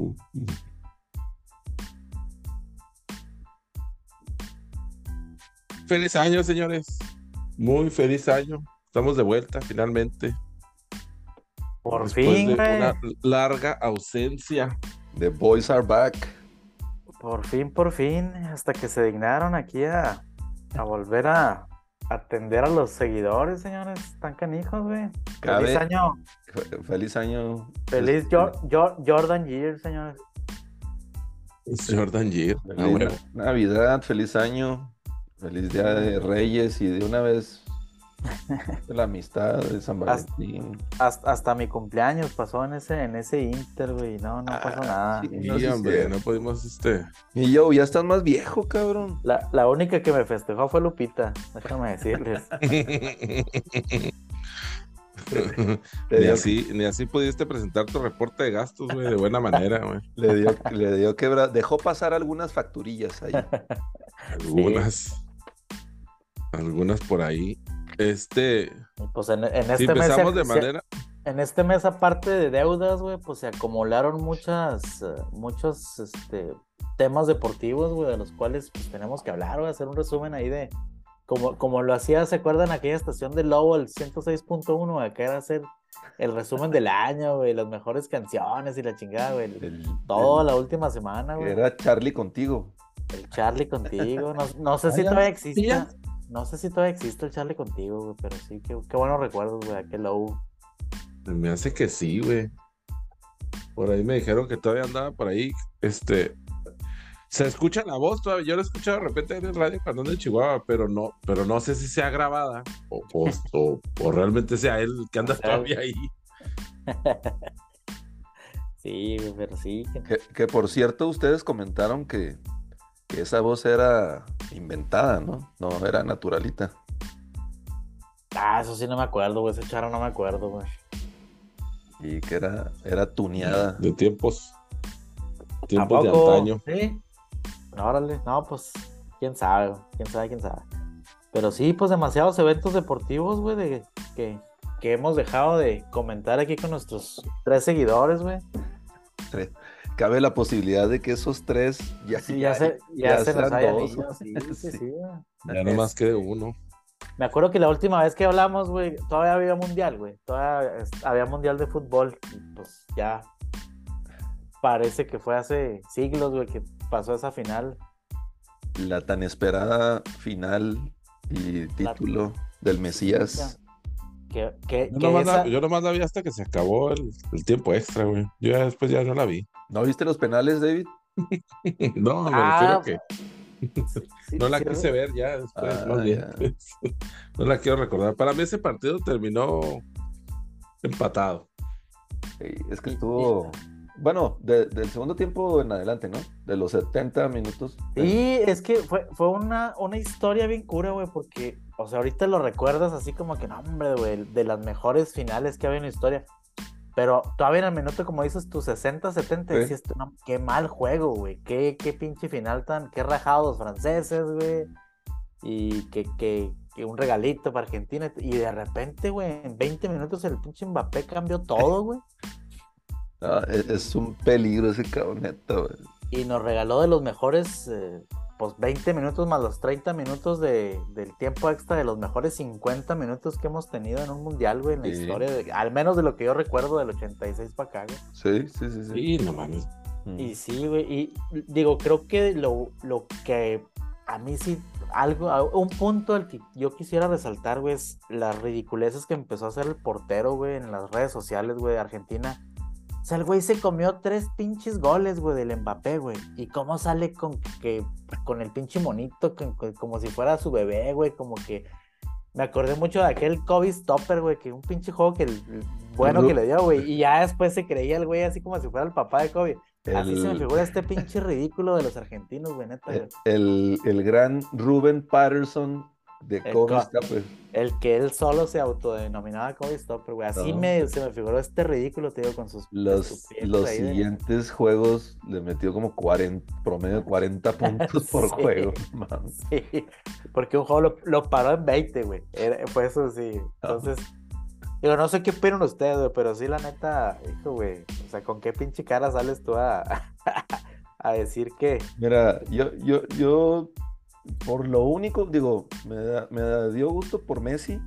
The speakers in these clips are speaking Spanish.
Uh. Feliz año, señores. Muy feliz año. Estamos de vuelta finalmente. Por Después fin, de güey. una larga ausencia. The boys are back. Por fin, por fin. Hasta que se dignaron aquí a, a volver a atender a los seguidores, señores. Están canijos, güey. Cabe- Feliz año. Fe- Feliz año. Feliz Este, Jor- Jordan Year, señores. Jordan Year. Ah, Feliz bueno. Navidad, feliz año. Feliz Día de Reyes y de una vez la amistad de San Valentín. Hasta, hasta mi cumpleaños pasó en ese, en ese Inter, güey. No, no pasó Ah, nada. sí. No, sí, hombre, sí. no pudimos este. Y yo, ya estás más viejo, cabrón. La, la única que me festejó fue Lupita, déjame decirles. Le ni así, ni así pudiste presentar tu reporte de gastos, güey, de buena manera, güey. le dio, le dio quebra. Dejó pasar algunas facturillas ahí. Algunas. Algunas por ahí. Este. Pues en, en Si este mes, se- empezamos de se- manera. en este mes, aparte de deudas, güey, pues se acumularon muchas, eh, muchos este, temas deportivos, güey, de los cuales pues, tenemos que hablar, güey, hacer un resumen ahí de, como, como lo hacía, ¿se acuerdan aquella estación de Lobo, el 106.1, güey, que era hacer el resumen del año, güey, las mejores canciones y la chingada, güey, el- toda el- la última semana, güey. Era Charlie contigo. El Charlie contigo. No, no sé si todavía Sí, existe. No sé si todavía existe el Charlie contigo, güey, pero sí, qué, qué buenos recuerdos, güey, aquel low. Me hace que sí, güey. Por ahí me dijeron que todavía andaba por ahí. Este. Se escucha la voz todavía. Yo la he escuchado de repente en el radio cuando ando en Chihuahua, pero no, pero no sé si sea grabada o, o, o- o realmente sea él el que anda O sea, todavía ahí. Sí, güey, pero sí. Que, que, por cierto, ustedes comentaron que, que esa voz era inventada, ¿no? No, era naturalita. Ah, eso sí no me acuerdo, güey. Ese charro no me acuerdo, güey. Y que era, era tuneada. De tiempos. ¿A Tiempos de antaño. Sí. Órale, no, pues, quién sabe, güey, quién sabe, quién sabe. Pero sí, pues demasiados eventos deportivos, güey, de, que, que hemos dejado de comentar aquí con nuestros tres seguidores, güey. Cabe la posibilidad de que esos tres ya, Sí, ya se, ya ya se nos sean hayan dos. ido, sí, sí, Sí. sí, güey. Ya no más que uno. Me acuerdo que la última vez que hablamos, güey, todavía había mundial, güey. Todavía había mundial de fútbol. Y pues ya parece que fue hace siglos, güey, que pasó esa final. La tan esperada final y título del Mesías. Que, que, Yo que nomás, esa- la, yo nomás la vi hasta que se acabó el, el tiempo extra, güey. Yo ya después ya no la vi. ¿No viste los penales, David? No, me Ah, refiero que sí, no la sí, quise ver ya después, Ah, más bien. No la quiero recordar. Para mí ese partido terminó empatado. Sí, es que estuvo. Bueno, de- del segundo tiempo en adelante, ¿no? De los 70 minutos. Sí, es que fue, fue una, una historia bien cura, güey, porque, o sea, ahorita lo recuerdas así como que, no, hombre, güey, de las mejores finales que había en la historia. Pero todavía en el minuto, como dices, tú 60, 70, Sí. decías, no, qué mal juego, güey, qué, qué pinche final tan, qué rajados franceses, güey, y que, que, que un regalito para Argentina, y de repente, güey, en 20 minutos el pinche Mbappé cambió todo, güey. Ah, es, es un peligro ese cabrón, neta, güey. Y nos regaló de los mejores, eh, pues 20 minutos más los 30 minutos de, del tiempo extra de los mejores 50 minutos que hemos tenido en un mundial, güey, en la Sí. historia, de- al menos de lo que yo recuerdo del 86 para acá, güey. Sí, sí, sí. sí. Sí, no mames. Mm. Y sí, güey, y digo, creo que lo, lo que a mí sí, algo, a- un punto al que yo quisiera resaltar, güey, es las ridiculeces que empezó a hacer el portero, güey, en las redes sociales, güey, de Argentina. O sea, el güey se comió tres pinches goles, güey, del Mbappé, güey. Y cómo sale con que con el pinche monito, con- con- como si fuera su bebé, güey, como que me acordé mucho de aquel Kobe Stopper, güey, que un pinche juego que el, el bueno que le dio, güey. Y ya después se creía el güey así como si fuera el papá de Kobe. Así se me figura este pinche ridículo de los argentinos, güey, neta, güey. El, el gran Ruben Patterson de El Kobe co- Stopper. El que él solo se autodenominaba Kobe Stopper, güey. Así No. se me figuró este ridículo, te digo, con sus Los, los de- siguientes juegos le metió como 40, promedio de 40 puntos por Sí. juego. mames. Sí, porque un juego lo, lo paró en 20, güey. Era- Fue eso, sí. Entonces, Digo, no sé qué opinan ustedes, güey, pero sí, la neta, hijo, güey. O sea, ¿con qué pinche cara sales tú a, a decir que. Mira, yo, yo, yo, por lo único, digo, me, da- me da- dio gusto por Messi.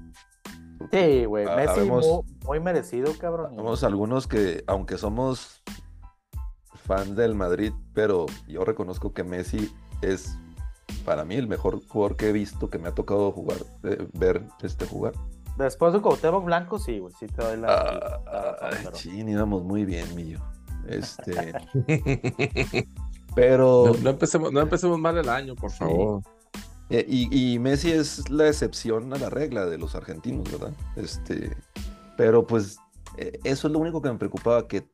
Sí, güey, Ah, Messi habemos- mu- muy, merecido, cabrón. Somos algunos que, aunque somos fans del Madrid, pero yo reconozco que Messi es para mí el mejor jugador que he visto, que me ha tocado jugar, eh, ver este jugar. Después de Cuauhtémoc Blanco, sí, güey, sí te doy la. Ah, la razón, ay, pero- chin, íbamos muy bien, Millo. Este, pero No, no empecemos, no empecemos mal el año, por favor. Eh, y, y Messi es la excepción a la regla de los argentinos, ¿verdad? Este, pero pues eh, eso es lo único que me preocupaba, que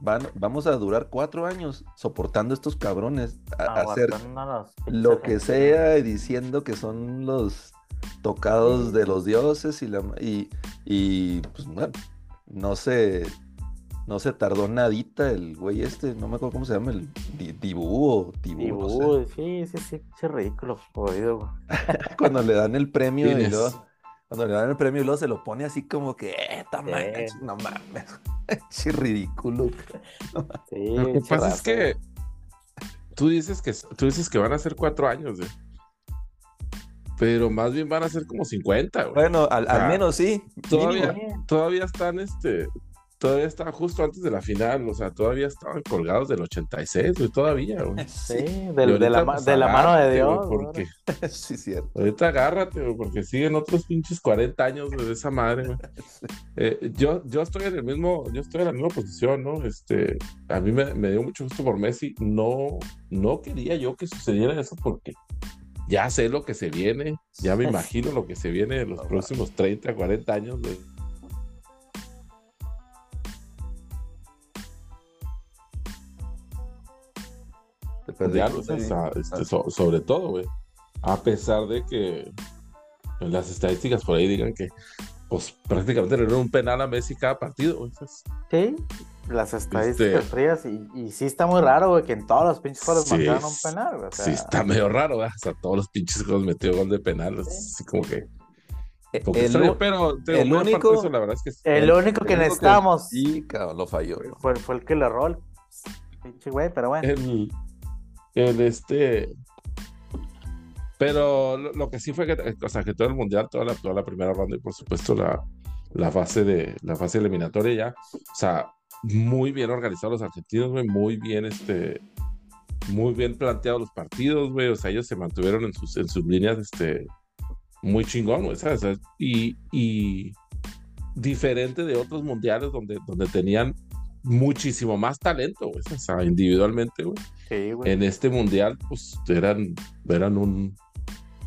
van, vamos a durar cuatro años soportando estos cabrones, a, a hacer a lo que sea y diciendo que son los tocados de los dioses y, la, y, y pues bueno, no se, no se tardó nadita el güey este, no me acuerdo cómo se llama, el Di- Dibú o Tibú, no sé. sí, sí, sí, pinche ridículo, jodido, güey. cuando le dan el premio y luego, cuando le dan el premio y luego se lo pone así como que, eh, ta Sí. madre, no mames, Che ridículo. Sí, Lo que pasa es que tú dices que tú dices que van a ser cuatro años, güey. Pero más bien van a ser como 50, güey. Bueno, al, al menos sí. Todavía están, este, todavía están justo antes de la final, o sea, todavía estaban colgados del 86, güey, todavía, güey. Sí, del- de, la, pues, de la mano de Dios. güey. porque sí, cierto. ahorita agárrate, güey, porque siguen otros pinches 40 años güey, de esa madre, güey. Eh, yo, yo estoy en el mismo, yo estoy en la misma posición, ¿no? Este, a mí me, me dio mucho gusto por Messi. No, no quería yo que sucediera eso porque ya sé lo que se viene, ya me imagino lo que se viene en los próximos 30, 40 años, güey. Este, so- sobre todo, güey. A pesar de que las estadísticas por ahí digan que, pues prácticamente le dieron un penal a Messi cada partido, güey. Sí, las estadísticas Este- frías. Y, y sí está muy raro, güey, que en todos los pinches juegos Sí, marcaron un penal, güey. O sea, sí, está medio raro, güey. O sea, todos los pinches juegos metió gol de penal. Sí. Así como que. Poco el, extraño, pero te el único- eso, la verdad es que sí. el único que el único necesitábamos Sí, cabrón, lo falló. fue, fue el que le erró el pinche güey, pero bueno. el, el este. Pero lo, que sí fue que, o que todo el mundial, toda la, toda la primera ronda y por supuesto la, la fase de la fase eliminatoria ya, o sea, muy bien organizados los argentinos, güey, muy bien este, muy bien planteados los partidos, güey, o sea, ellos se mantuvieron en sus, en sus líneas, este, muy chingón, güey, ¿sabes? Y, y diferente de otros mundiales donde, donde tenían muchísimo más talento, güey, o sea, individualmente, güey Sí, güey. en este mundial, pues eran, eran un,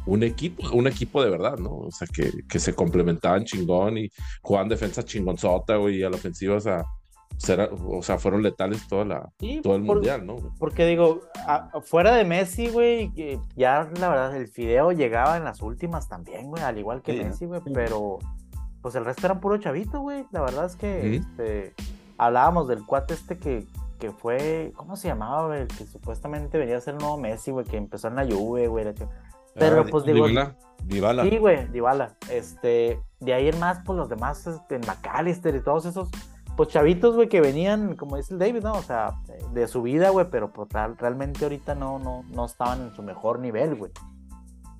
un equipo, un equipo de verdad, ¿no? O sea, que, que se complementaban chingón y jugaban defensa chingonzota, güey, y a la ofensiva, o sea, pues, era- o sea, fueron letales toda la, Sí, todo el por- mundial, ¿no? güey? Porque digo, a- fuera de Messi, güey, que ya la verdad el Fideo llegaba en las últimas también, güey, al igual que Sí, Messi, güey, sí. pero pues el resto eran puro chavito, güey. La verdad es que este, hablábamos del cuate este que, que fue, ¿cómo se llamaba, güey? Que supuestamente venía a ser el nuevo Messi, güey, que empezó en la Juve, güey. Pero Ah, pues digo, Dybala, Dybala. Sí, güey, Dybala. Este, de ahí en más, pues los demás, este, McAllister y todos esos, pues chavitos, güey, que venían, como dice el David, ¿no? O sea, de su vida, güey, pero pues, real- realmente ahorita no, no, no estaban en su mejor nivel, güey.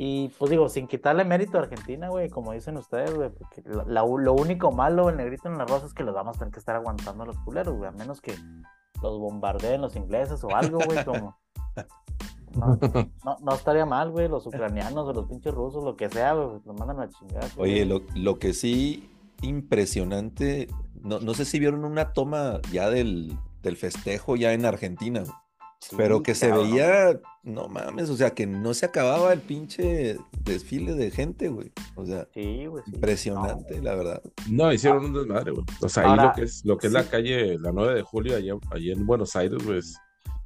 Y pues digo, sin quitarle mérito a Argentina, güey, como dicen ustedes, güey, porque la- la- lo único malo, el negrito en la rosa, es que los vamos a tener que estar aguantando a los culeros, güey, a menos que los bombardeen los ingleses o algo, güey, como... No, no, no estaría mal, güey, los ucranianos o los pinches rusos, lo que sea, güey, los mandan a chingar. güey. Oye, lo, lo que sí impresionante, no, no sé si vieron una toma ya del, del festejo ya en Argentina, güey, Sí, pero que se veía, no mames, o sea, que no se acababa el pinche desfile de gente, güey. O sea, Sí, güey. sí. impresionante, la verdad. No, hicieron un desmadre, güey. O sea, ahí Ahora, lo que es, lo que es la calle, la 9 de julio, allá, allá en Buenos Aires, pues,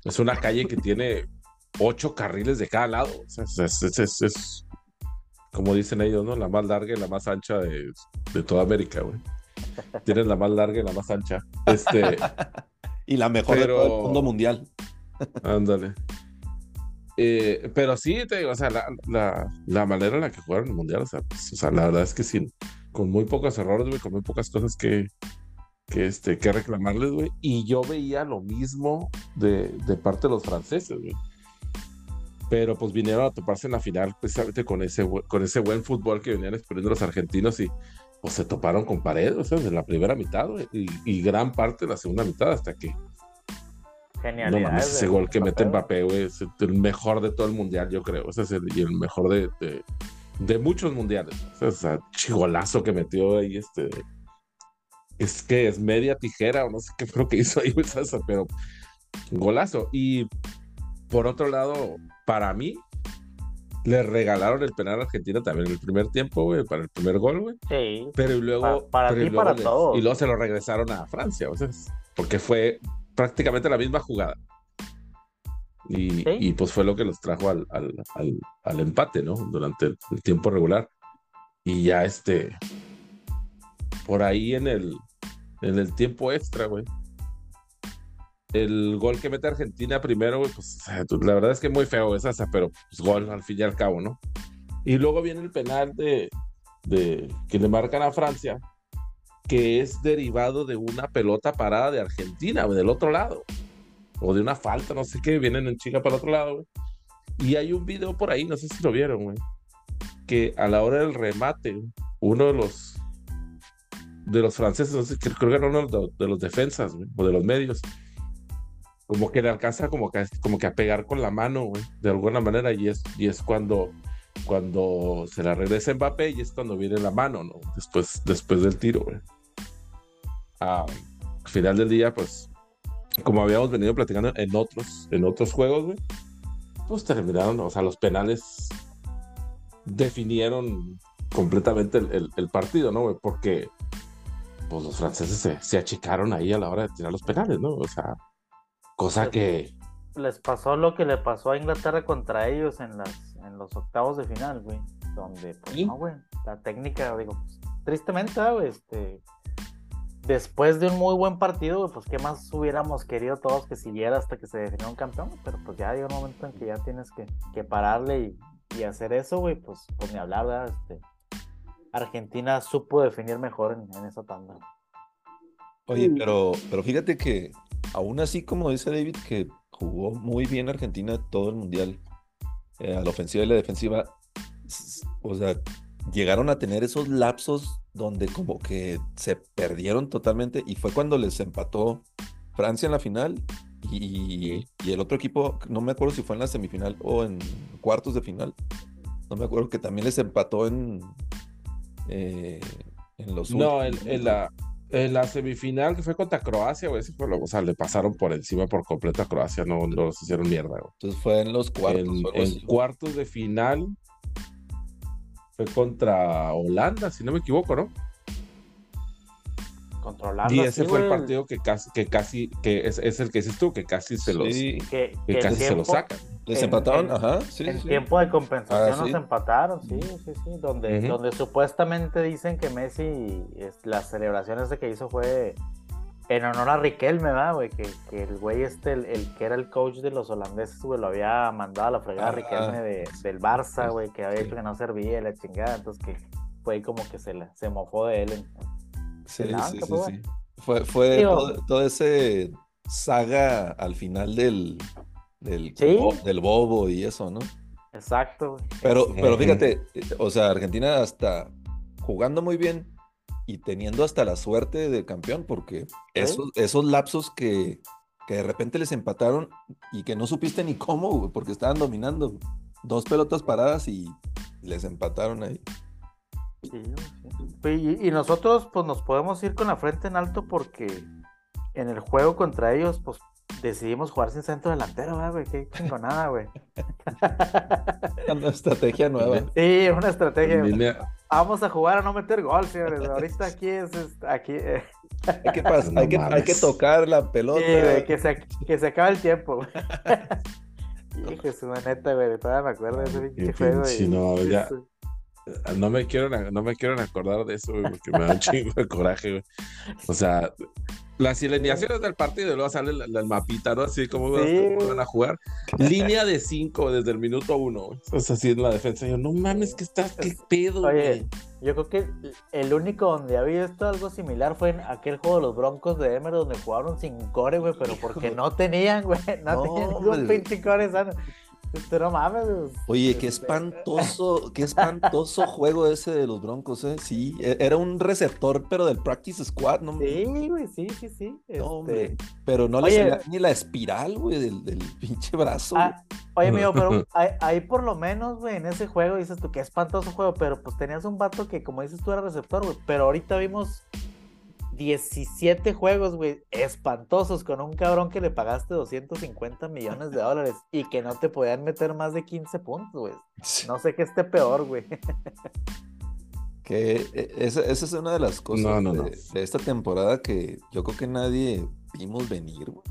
es una calle que tiene ocho carriles de cada lado. O sea, es, es- es- es- como dicen ellos, ¿no? La más larga y la más ancha de, de toda América, güey. Tienes la más larga y la más ancha. Este, Y la mejor de todo Pero- el mundo mundial. Ándale. Eh, pero sí, te digo, o sea, la, la- la manera en la que jugaron el mundial, o sea, pues, o sea, la verdad es que sin, con muy pocos errores, güey, con muy pocas cosas que, que, este, que reclamarles, güey. Y yo veía lo mismo de, de parte de los franceses, güey. Pero pues vinieron a toparse en la final precisamente con ese, con ese buen fútbol que venían exponiendo los argentinos y pues se toparon con pared, o sea, de la primera mitad, güey, y, y, gran parte de la segunda mitad hasta que... Genialidad. No mames, ese gol que mete Mbappé, güey, es el mejor de todo el mundial, yo creo. Ese es el, y el mejor de, de, de muchos mundiales. O sea, chigolazo que metió ahí este es que es media tijera o no sé qué fue lo que hizo ahí, pero golazo. Y por otro lado, para mí, le regalaron el penal a Argentina también en el primer tiempo, güey, para el primer gol, güey. Sí. Pero y luego. Para, para ti y para les, todos. Y luego se lo regresaron a Francia, o sea, porque fue prácticamente la misma jugada. Y, ¿Sí? y pues fue lo que los trajo al, al, al, al empate, ¿no? Durante el, el, tiempo regular. Y ya este. Por ahí en el, en el tiempo extra, güey. El gol que mete Argentina primero, güey, pues la verdad es que muy feo esa, pero pues gol al fin y al cabo, ¿no? Y luego viene el penal de, de que le marcan a Francia, que es derivado de una pelota parada de Argentina, del otro lado. O de una falta, no sé qué, vienen en chica para el otro lado, güey. Y hay un video por ahí, no sé si lo vieron, güey. Que a la hora del remate, uno de los de los franceses, no sé, creo que era uno de, de los defensas, güey, o de los medios, como que le alcanza como que, como que a pegar con la mano, güey, de alguna manera, y es, y es cuando, cuando se la regresa Mbappé y es cuando viene la mano, ¿no? Después, después del tiro, güey. Ah, al final del día, pues, como habíamos venido platicando en otros, en otros juegos, güey, pues terminaron, o sea, los penales definieron completamente el, el, el partido, ¿no, güey? Porque pues los franceses se, se, achicaron ahí a la hora de tirar los penales, ¿no? O sea, cosa que... Les pasó lo que le pasó a Inglaterra contra ellos en, las, en los octavos de final, güey. Donde, pues, ¿Sí? no, güey. La técnica, digo, pues, tristemente, güey, este... Después de un muy buen partido, pues, ¿qué más hubiéramos querido todos que siguiera hasta que se definiera un campeón? Pero, pues, ya llega un momento en que ya tienes que, que pararle y, y hacer eso, güey, pues, pues, ni hablar, ¿verdad? Este... Argentina supo definir mejor en, en, esa tanda. Oye, pero, pero fíjate que aún así, como dice David, que jugó muy bien Argentina todo el mundial, eh, a la ofensiva y la defensiva, o sea, llegaron a tener esos lapsos donde como que se perdieron totalmente y fue cuando les empató Francia en la final y, y el otro equipo, no me acuerdo si fue en la semifinal o en cuartos de final, no me acuerdo que también les empató en, eh, en los no, en, en, la, en, la, semifinal que fue contra Croacia, güey, o sea, le pasaron por encima por completo a Croacia, no, no los hicieron mierda, güey. Entonces fue en los cuartos. En, en cuartos de final fue contra Holanda, si no me equivoco, ¿no? Contra Holanda. Y ese sí, fue el partido que casi, que casi, que es, es el que dices tú, que casi se los, sí. que, que, que casi tiempo, se los sacan. Les empataron, ajá. Sí, en sí. tiempo de compensación ah, nos empataron, sí, sí, sí. Donde, Uh -huh. donde supuestamente dicen que Messi, es, las celebraciones de que hizo fue en honor a Riquelme, ¿verdad, güey? Que, que, el güey este, el, el, que era el coach de los holandeses, güey, lo había mandado a la fregada ah, Riquelme de, del Barça, güey, que había dicho que no servía la chingada, entonces que fue como que se, se mofó de él. En, sí, en sí, sí, sí, Fue, fue Digo, todo, todo, ese saga al final del, del, ¿Sí? bo, del bobo y eso, ¿no? Exacto. Pero, pero fíjate, o sea, Argentina hasta jugando muy bien y teniendo hasta la suerte de campeón, porque esos, esos lapsos que, que, de repente les empataron y que no supiste ni cómo, porque estaban dominando dos pelotas paradas y les empataron ahí. Sí, sí. Y, y, nosotros pues nos podemos ir con la frente en alto porque en el juego contra ellos pues decidimos jugar sin centro delantero, güey, qué chingonada, güey. Una estrategia nueva. Sí, una estrategia. Vamos a jugar a no meter gol, señores. Ahorita aquí es, aquí. Eh. Hay, que no hay, que, hay, que, tocar la pelota. Sí, güey, que se, que se acabe el tiempo, güey. Hijo su neta, güey, todavía me acuerdo de ese pinche juego. Sí, no, ya. No me quiero, no me quiero acordar de eso, güey, porque me da un chingo de coraje, güey. O sea, las alineaciones del partido y luego sale el mapita, ¿no? Así como van a jugar. Línea de cinco desde el minuto uno. Es así en la defensa. Yo, no mames, que estás, qué pedo, Oye, yo creo que el único donde había visto algo similar fue en aquel juego de los Broncos de Emer donde jugaron sin core, güey, pero porque no tenían, güey, no, tenían ningún pinche core sano. Este, no mames. Oye, qué espantoso, qué espantoso juego ese de los Broncos, ¿eh? Sí, e, era un receptor, pero del Practice Squad, ¿no? Sí, güey, sí, sí, sí. Este, pero no le salía ni la espiral, güey, del, pinche brazo. Ah, oye, mío, pero ahí, por lo menos, güey, en ese juego dices tú, qué espantoso juego, pero pues tenías un vato que, como dices tú, era receptor, güey. Pero ahorita vimos 17 juegos, güey, espantosos con un cabrón que le pagaste 250 millones de dólares y que no te podían meter más de 15 puntos, güey. No sé qué esté peor, güey. Que e, esa, es una de las cosas de, esta temporada que yo creo que nadie vimos venir, güey,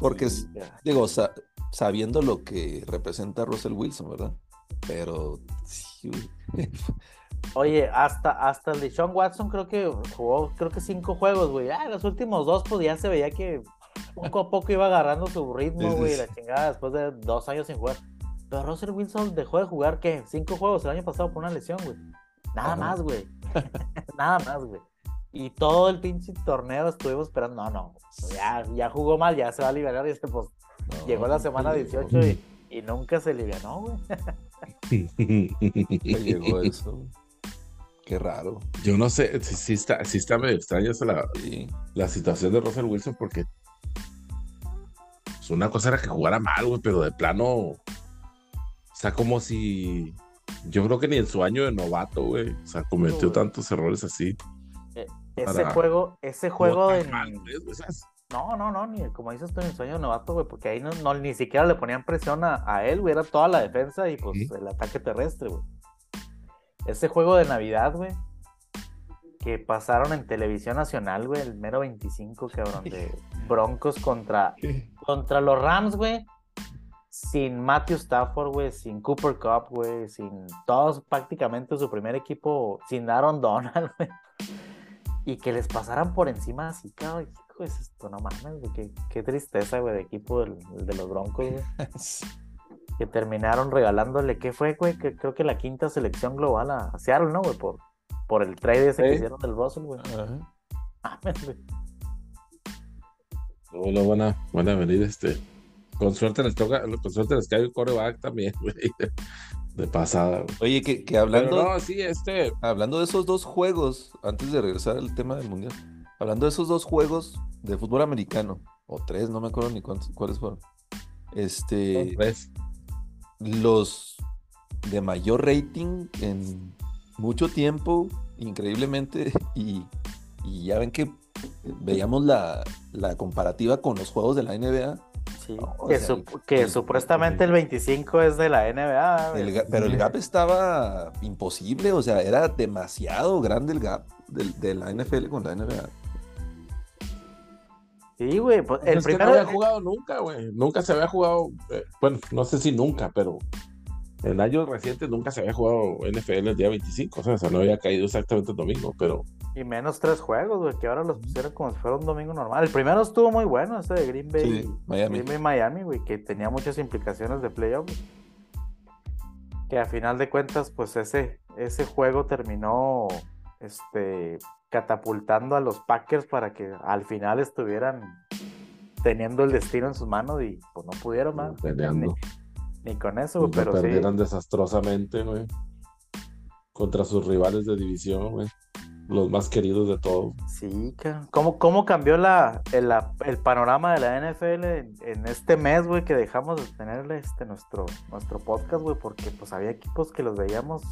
porque, digo, sabiendo lo que representa Russell Wilson, ¿verdad? Pero sí, Oye, hasta, hasta el de Sean Watson creo que jugó, creo que cinco juegos, güey. Ah, los últimos dos, pues ya se veía que poco a poco iba agarrando su ritmo, güey, la chingada, después de dos años sin jugar. Pero Russell Wilson dejó de jugar, ¿qué? Cinco juegos el año pasado por una lesión, güey. Nada más, güey. Nada más, güey. Y todo el pinche torneo estuvimos esperando, no, no, ya, ya jugó mal, ya se va a liberar y este, pues, llegó la semana 18 y, y nunca se alivianó, güey. llegó eso. Qué raro. Yo no sé, si, está, si está medio extraña la, la situación de Russell Wilson porque pues, una cosa era que jugara mal, güey, pero de plano, o sea, como si yo creo que ni en su año de novato, güey, o sea, cometió tantos errores así. E, ese juego, ese juego de... no, no, no, ni como dices tú en el sueño de novato, güey, porque ahí no, ni siquiera le ponían presión a, él, güey, era toda la defensa y pues el ataque terrestre, güey. Ese juego de Navidad, güey, que pasaron en televisión nacional, güey, el mero 25, cabrón, de Broncos contra, contra los Rams, güey. Sin Matthew Stafford, güey, sin Cooper Cup, güey, sin todos prácticamente su primer equipo, sin Aaron Donald, güey. Y que les pasaran por encima así, cabrón. Pues esto no mames, güey. Qué, tristeza, güey, de equipo de los Broncos, güey. que terminaron regalándole, ¿qué fue, güey? Que creo que la quinta selección global a, Seattle, ¿no, güey? Por, por el trade ese que hicieron del Russell, güey. Ah, Luego van a, van a venir, este. Con suerte les toca, con suerte les cae un coreback también, güey. De pasada. Oye, que, que hablando. no, sí, este. Hablando de esos dos juegos, antes de regresar al tema del mundial. Hablando de esos dos juegos de fútbol americano, o tres, no me acuerdo ni cuántos, cuáles fueron. Este. Tres los de mayor rating en mucho tiempo, increíblemente, y, ya ven que veíamos la, comparativa con los juegos de la NBA. Sí, que, supuestamente el 25 es de la NBA. pero el gap estaba imposible, o sea, era demasiado grande el gap de, la NFL con la NBA. Sí, güey, pues el primero. no había jugado nunca, güey. Nunca se había jugado. Eh, bueno, no sé si nunca, pero en años recientes nunca se había jugado NFL el día 25. O sea, no había caído exactamente el domingo, pero. Y menos tres juegos, güey, que ahora los pusieron como si fuera un domingo normal. El primero estuvo muy bueno, ese de Green Bay. Sí, Miami. Green Bay Miami, güey, que tenía muchas implicaciones de playoff. Que a final de cuentas, pues ese, ese juego terminó este catapultando a los Packers para que al final estuvieran teniendo el destino en sus manos y pues no pudieron más. Ni, con eso, pero sí. Perdieron desastrosamente, güey. Contra sus rivales de división, güey. Los más queridos de todos. Sí, ¿cómo, cómo cambió la, el, panorama de la NFL en, este mes, güey, que dejamos de tener este, nuestro, nuestro podcast, güey? Porque pues había equipos que los veíamos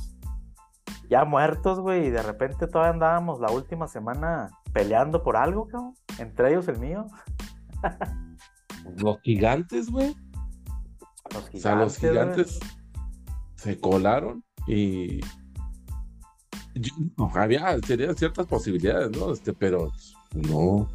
ya muertos, güey, y de repente todavía andábamos la última semana peleando por algo, cabrón. Entre ellos el mío. los gigantes, güey. Los gigantes. O sea, los gigantes se colaron y. había, tenían ciertas posibilidades, ¿no? Este, pero no.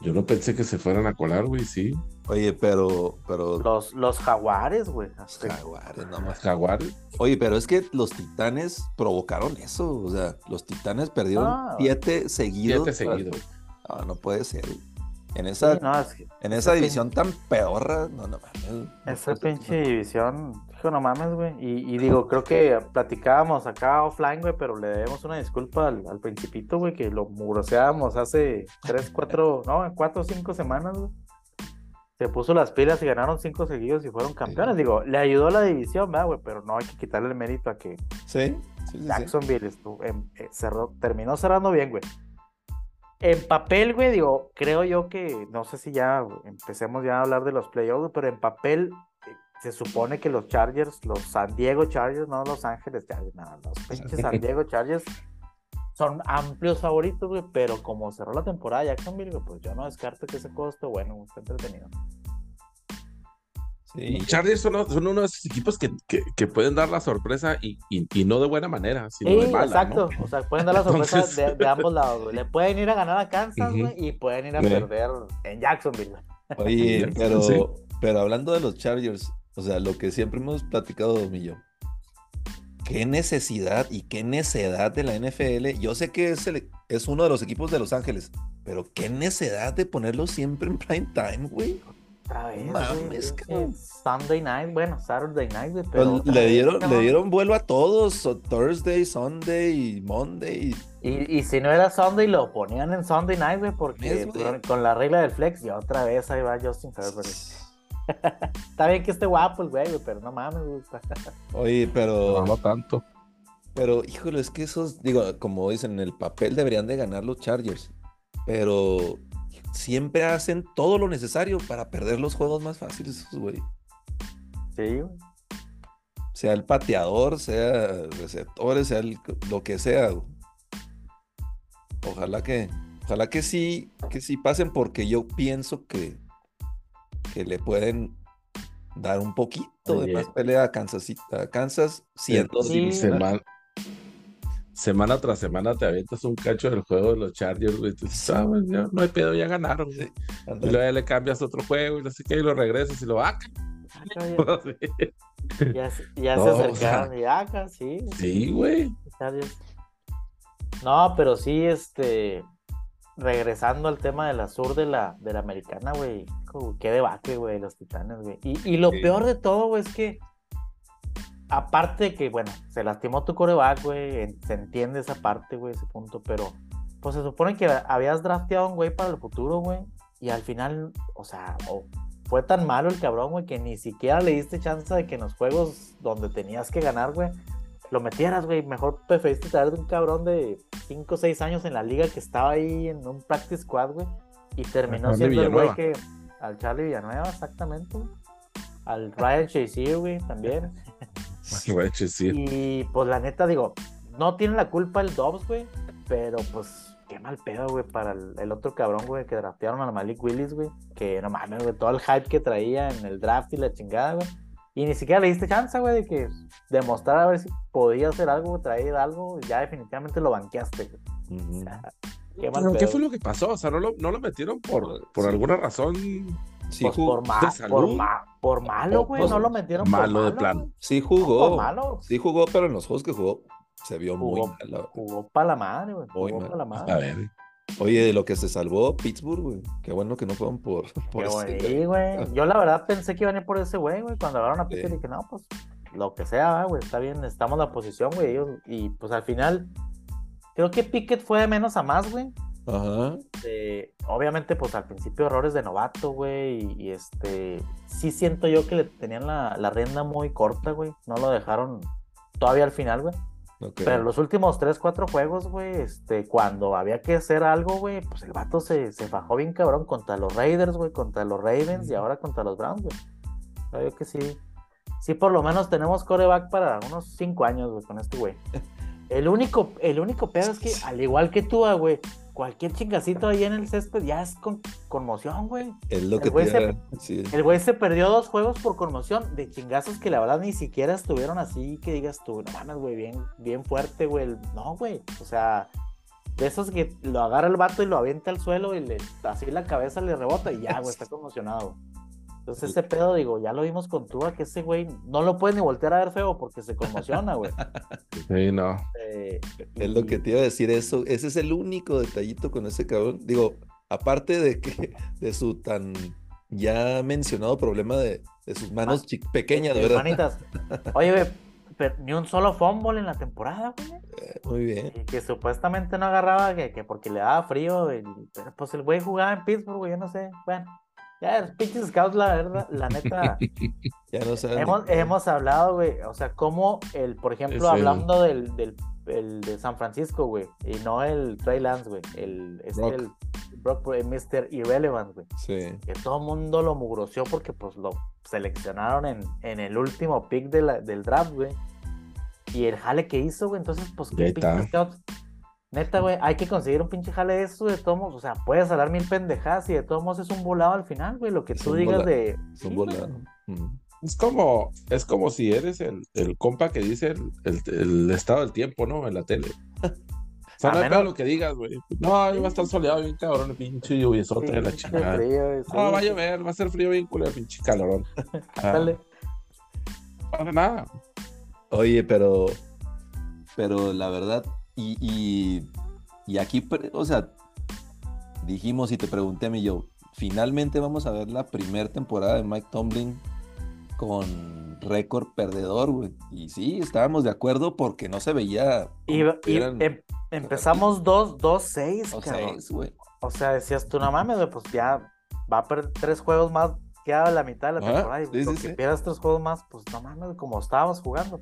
Yo no pensé que se fueran a colar, güey, sí. Oye, pero, pero Los, los jaguares, güey. los jaguares, no Los más. jaguares. Oye, pero es que los titanes provocaron eso. O sea, los titanes perdieron Ah. siete seguidos. Siete seguidos. No, no puede ser. En Sí, esa, no, es que en esa división tan peorra, no, no mames. esa pinche división, hijo, no mames, güey. Y, y digo, creo que platicábamos acá offline, güey, pero le debemos una disculpa al, al principito, güey, que lo mugroseábamos hace tres, cuatro, no, cuatro o cinco semanas, güey. Se puso las pilas y ganaron cinco seguidos y fueron campeones. Digo, le ayudó la división, ¿verdad, güey? Pero no hay que quitarle el mérito a que Sí, sí. Jacksonville estuvo- em- eh, cerró- terminó cerrando bien, güey. En papel, güey, digo, creo yo que, no sé si ya güey, empecemos ya a hablar de los playoffs, pero en papel eh, se supone que los Chargers, los San Diego Chargers, no Los Ángeles Chargers, nada, los pinches San Diego Chargers son amplios favoritos, güey, pero como cerró la temporada Jacksonville, güey, pues yo no descarto que ese costo, bueno, está entretenido. Sí. Los Chargers son, son uno de esos equipos que, que, que pueden dar la sorpresa y, y, y no de buena manera, sino Sí, de mala, exacto. ¿no? O sea, pueden dar la sorpresa Entonces- de, de ambos lados, güey. Le pueden ir a ganar a Kansas, güey, y pueden ir a perder en Jacksonville. Oye, pero, Sí. pero hablando de los Chargers, o sea, lo que siempre hemos platicado, Domillo. Qué necesidad y qué necedad de la NFL. Yo sé que es, el- es uno de los equipos de Los Ángeles, pero qué necedad de ponerlo siempre en prime time, güey. Otra vez, Mames, güey, Sunday night, bueno, Saturday night, güey, pero Pues le vez, dieron, le dieron vuelo a todos, so- Thursday, Sunday, Monday. Y, y si no era Sunday, lo ponían en Sunday night, güey, porque con la regla del flex, y otra vez ahí va Justin Herbert. Está bien que esté guapo el güey, pero no mames, güey. Oye, pero, No, no tanto. pero, híjole, es que esos, digo, como dicen, en el papel deberían de ganar los Chargers, pero siempre hacen todo lo necesario para perder los juegos más fáciles, esos güey. Sí, güey. Sea el pateador, sea receptores, sea el- lo que sea. güey. Ojalá que, ojalá que sí, que sí pasen, porque yo pienso que, que le pueden dar un poquito de más pelea a Kansas, a Kansas siendo Sí. Semana, semana tras semana te avientas un cacho del juego de los Chargers, güey. Tú dices, "Ah, ya no hay pedo, ya ganaron. güey". Y luego ya le cambias otro juego y no sé qué, y lo regresas y lo ah, Acá ya, ya se- ya No, se o sea, acercaron y acá, sí. Sí, güey. No, pero sí, este, regresando al tema de la sur de la, de la americana, güey, qué debate, güey, los titanes, güey. Y, y lo Sí. peor de todo, güey, es que, aparte de que, bueno, se lastimó tu coreback, güey, se entiende esa parte, güey, ese punto, pero, pues se supone que habías drafteado a un güey para el futuro, güey, y al final, o sea, fue tan malo el cabrón, güey, que ni siquiera le diste chance de que en los juegos donde tenías que ganar, güey, lo metieras, güey. Mejor preferiste traer de un cabrón de 5 o 6 años en la liga que estaba ahí en un practice squad, güey. Y terminó siendo el güey que. Al Charlie Villanueva, exactamente. Al Ryan Shazier, güey, también. Y pues la neta, digo, no tiene la culpa el Dobbs, güey. Pero pues, qué mal pedo, güey, para el, el otro cabrón, güey, que draftearon a Malik Willis, güey. Que no mames, güey, todo el hype que traía en el draft y la chingada, güey. Y ni siquiera le diste chance, güey, de que demostrar a ver si podía hacer algo, traer algo. Ya definitivamente lo banqueaste, güey. O Ujú. sea, qué mal Pero, ¿Qué pedo. fue lo que pasó? O sea, no lo, no lo metieron por, por Sí. alguna razón Sí, Pues por, ma- de por, ma- por malo, güey, Pues, no lo metieron por malo de malo, plano. güey. sí Por jugó. malo. Sí jugó, pero en los juegos que jugó se vio muy Jugó. mal. Jugó para la madre, güey. Muy Jugó para la madre. A ver. Oye, de lo que se salvó Pittsburgh, güey. Qué bueno que no fueron por, por Qué ese güey. Yo la verdad pensé que iban a ir por ese güey, güey. Cuando hablaron a Sí. dije, no, pues lo que sea, güey. Está bien, estamos la posición, güey. ellos- Y pues al final, creo que Pickett fue de menos a más, güey. Ajá. Eh, obviamente, pues al principio errores de novato, güey. Y, y, este, sí siento yo que le tenían la, la rienda muy corta, güey. No lo dejaron todavía al final, güey. Ok. Pero los últimos 3, 4 juegos, güey, este, cuando había que hacer algo, güey, pues el vato se, se fajó bien cabrón contra los Raiders, güey, contra los Ravens y ahora contra los Browns, güey. O sea, yo que sí. Sí, por lo menos tenemos coreback para unos 5 años, güey, con este güey. El único, el único pedo es que, al igual que tú, güey, cualquier chingacito ahí en el césped ya es con conmoción, güey. Es lo el que güey se- sí. El güey se perdió dos juegos por conmoción de chingazos que la verdad ni siquiera estuvieron así que digas tú, no mames, güey, bien, bien fuerte, güey. No, güey. O sea, De esos que lo agarra el vato y lo avienta al suelo y le así la cabeza le rebota y ya, güey, está conmocionado. Güey. Entonces ese pedo, digo, ya lo vimos con Tua, que ese güey no lo puede ni voltear a ver feo porque se conmociona, güey. Sí, no. Eh, Es lo que te iba a decir, eso, ese es el único detallito con ese cabrón. Digo, aparte de que de su tan ya mencionado problema de, de sus manos chi- pequeñas, eh, ¿verdad? manitas. Oye, güey, pero ni un solo fumble en la temporada, güey. Muy bien. Y que supuestamente no agarraba, que, que porque le daba frío. y- pero pues el güey jugaba en Pittsburgh, güey, yo no sé. Bueno, ya los pinches scouts, la verdad, la neta. Ya no saben. hemos, hemos hablado, güey, o sea, como el, por ejemplo, hablando del, del el de San Francisco, güey, y no el Trey Lance, güey, el, este, Brock. el Brock, el Mr. Irrelevant, güey, Sí. que todo el mundo lo mugroció porque pues lo seleccionaron en, en el último pick de la- del draft, güey, y el jale que hizo, güey, entonces, pues, qué ahí está. pinche scouts. Neta, güey, hay que conseguir un pinche jale de eso, de todos modos, o sea, puedes hablar mil pendejadas y de todos modos es un volado al final, güey, lo que Es tú digas volado, de... Es Sí, un volado. Mm. Es como, es como si eres el, el compa que dice el, el- el estado del tiempo, ¿no? En la tele. O sea, A no menos- lo que digas, güey. No, ahí va a estar soleado bien cabrón, el pinche lluviesote de la chingada. frío, sí, No, va a sí. llover, va a ser frío bien culero, pinche calorón. Ah, Ándale. no pasa nada. Oye, pero, pero la verdad, y, y, y aquí, o sea, dijimos y te pregunté a mí yo, finalmente vamos a ver la primera temporada de Mike Tomlin con récord perdedor, güey. Y sí, estábamos de acuerdo porque no se veía. Y, y em- empezamos 2 2-6, los cabrón. seis, güey. O sea, decías tú, no mames, güey, pues ya va a perder tres juegos más, queda la mitad de la Ajá, temporada. Y sí, sí, que sí. pierdas tres juegos más, pues no mames, como estábamos jugando.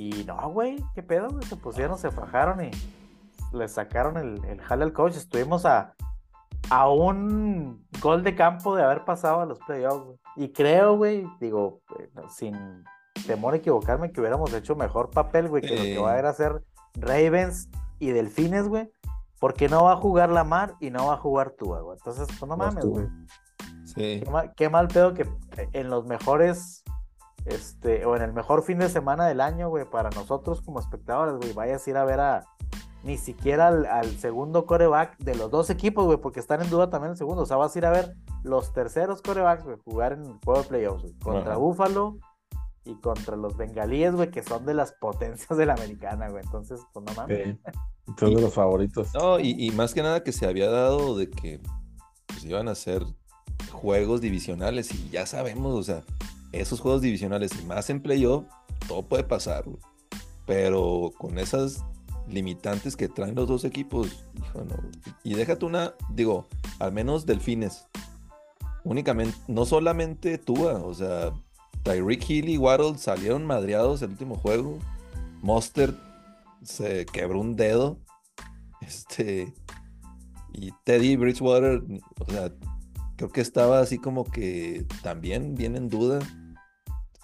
Y no, güey, qué pedo, güey. Se pusieron, se fajaron y le sacaron el, el jale al coach. Estuvimos a, a un gol de campo de haber pasado a los playoffs, güey. Y creo, güey, digo, eh, sin temor a equivocarme, que hubiéramos hecho mejor papel, güey, que lo que Eh. va a hacer Ravens y Delfines, güey. Porque no va a jugar Lamar y no va a jugar Tua, güey. Entonces, pues no mames, güey. Sí. Qué mal, qué mal pedo que en los mejores, este, o en el mejor fin de semana del año, güey, para nosotros como espectadores, güey, vayas a ir a ver a ni siquiera al, al segundo coreback de los dos equipos, güey, porque están en duda también el segundo. O sea, vas a ir a ver los terceros corebacks, güey, jugar en el juego de playoffs, güey, contra Ajá. Búfalo y contra los bengalíes, güey, que son de las potencias de la americana, güey. Entonces, pues no mames. Sí. Son de los favoritos. No, y, y más que nada que se había dado de que pues, iban a ser juegos divisionales y ya sabemos, o sea, esos juegos divisionales y más en playoff, todo puede pasar. Pero con esas limitantes que traen los dos equipos. Y déjate una, digo, al menos Delfines. Únicamente, no solamente Tua, o sea, Tyreek Hill y Waddle salieron madreados el último juego. Monster se quebró un dedo. Este. Y Teddy Bridgewater, o sea, creo que estaba así como que también bien en duda.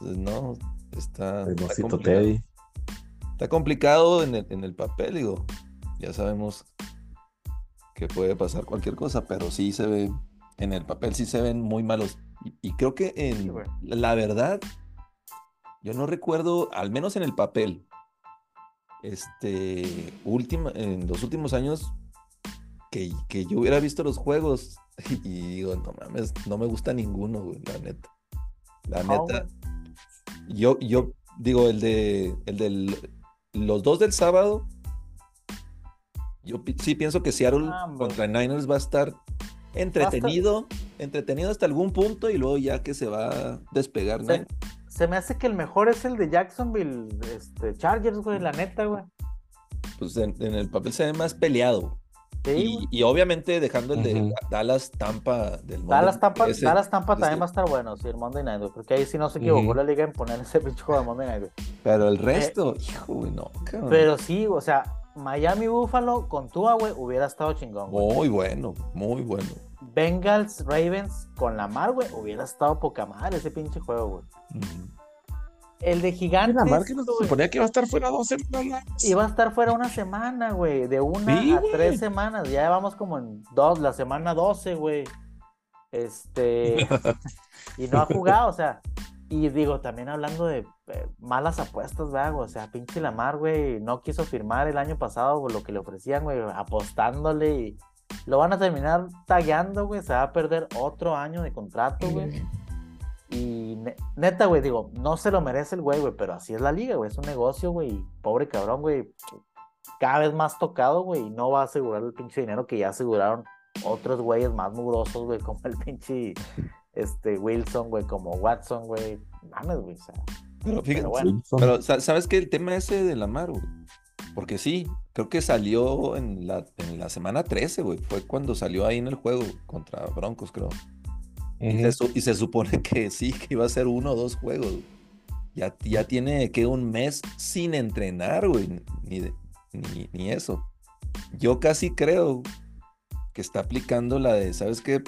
Entonces, no, está, complicado. Teddy. Está complicado en el, en el papel, digo. Ya sabemos que puede pasar cualquier cosa, pero sí se ve, en el papel sí se ven muy malos. Y, y creo que Sí, en la verdad, yo no recuerdo, al menos en el papel, este, última, en los últimos años, que, que yo hubiera visto los juegos y digo, no mames, no me gusta ninguno, güey, la neta. La No, neta. Yo, yo digo, el de el del los dos del sábado. Yo pi- sí pienso que Seattle Ah, contra Niners va a estar entretenido, entretenido hasta algún punto y luego ya que se va a despegar. Se, Niners. se me hace que el mejor es el de Jacksonville, este, Chargers, güey, la neta, güey. Pues en, en el papel se ve más peleado. Sí, y, obviamente dejando el de. Dallas Tampa del Monday Dallas Tampa, ese- Dallas Tampa ese- también va a estar bueno, sí, el Monday Night, güey. Porque ahí sí no se equivocó la liga en poner ese pinche juego de Monday Night, güey. Pero el resto, hijo, güey, no. cabrón. Pero sí, o sea, Miami Buffalo con Tua, güey, hubiera estado chingón, güey. Muy bueno, muy bueno. Bengals Ravens con Lamar, güey, hubiera estado poca madre ese pinche juego, güey. El de La Gigantes marca no se suponía que iba a estar fuera dos semanas. iba a estar fuera una semana, güey, de una Sí, a güey. tres semanas. Ya vamos como en dos, la semana 12, güey. Este, y no ha jugado, o sea, y digo, también hablando de eh, malas apuestas, ¿verdad, güey? O sea, pinche Lamar, güey, no quiso firmar el año pasado güey, lo que le ofrecían, güey, apostándole y lo van a terminar tagueando, güey, se va a perder otro año de contrato, güey. Y ne- neta, güey, digo, no se lo merece el güey, güey, pero así es la liga, güey, es un negocio, güey, pobre cabrón, güey, cada vez más tocado, güey, y no va a asegurar el pinche dinero que ya aseguraron otros güeyes más mugrosos, güey, como el pinche este, Wilson, güey, como Watson, güey. Mames, güey, o sea. Pero fíjate, Pero bueno. pero sa- ¿sabes qué? El tema ese de Lamar, güey. Porque sí, creo que salió en la, en la semana 13, güey. Fue cuando salió ahí en el juego contra Broncos, creo. Y, se, y se supone que sí, que iba a ser uno o dos juegos. Ya, ya tiene que un mes sin entrenar, güey. Ni, ni, ni eso. Yo casi creo que está aplicando la de, ¿sabes qué?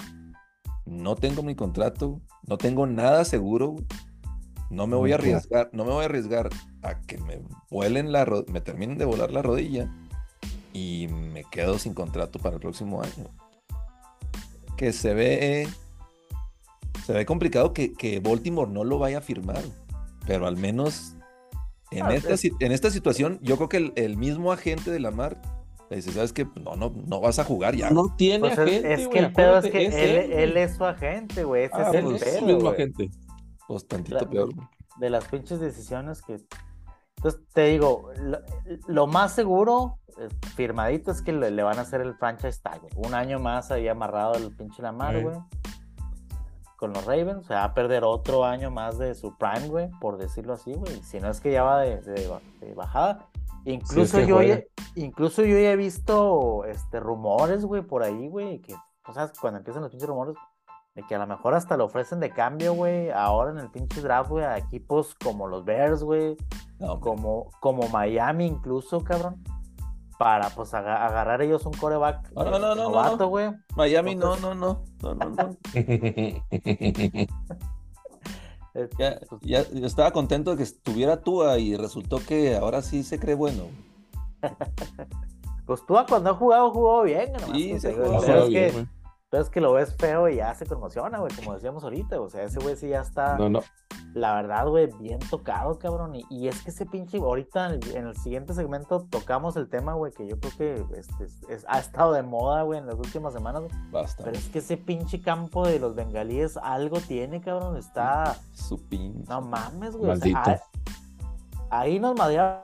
No tengo mi contrato, no tengo nada seguro, no me voy a arriesgar, no me voy a arriesgar a que me vuelen la me terminen de volar la rodilla y me quedo sin contrato para el próximo año. Que se ve se ve complicado que, que Baltimore no lo vaya a firmar, pero al menos en, Ah, esta, es- si- en esta situación, yo creo que el, el mismo agente de Lamar le dice, ¿sabes qué? No, no, no vas a jugar ya. No tiene Pues es, agente, es que güey, el pedo es que él, güey. él es su agente, güey. Ese Ah, es el Él es pedo, su mismo agente. Pues tantito La- peor. güey. de las pinches decisiones que. Entonces te digo, lo, lo más seguro, eh, firmadito, es que le, le van a hacer el franchise tag, güey. Un año más ahí amarrado el pinche Lamar, Ey. güey. Con los Ravens, se va a perder otro año más de su prime, güey, por decirlo así, güey. Si no es que ya va de, de de bajada. Incluso que yo ya, incluso yo ya he visto este rumores, güey, por ahí, güey, que, o sea, cuando empiezan los pinches rumores, de que a lo mejor hasta lo ofrecen de cambio, güey, ahora en el pinche draft, güey, a equipos como los Bears, güey, No, como, como Miami incluso, cabrón, para pues aga- agarrar ellos un coreback No, no, no, no, no, novato, no. güey. Miami, no, Entonces- no, no, no, no, no. Ya, pues, ya, yo estaba contento de que estuviera Tua y resultó que ahora sí se cree bueno. Pues tú cuando ha jugado, jugó bien, nomás Sí, se jugó pero Juega es bien, que- güey. pero es que lo ves feo y ya se conmociona, güey, como decíamos ahorita, o sea, ese güey sí ya está... No, no. La verdad, güey, bien tocado, cabrón. Y, y es que ese pinche, ahorita en el, en el siguiente segmento tocamos el tema, güey, que yo creo que este, es- es- ha estado de moda, güey, en las últimas semanas. Basta. Pero es que ese pinche campo de los bengalíes algo tiene, cabrón. Está. Su pin. No mames, güey. o sea, ahí- ahí nos madrearon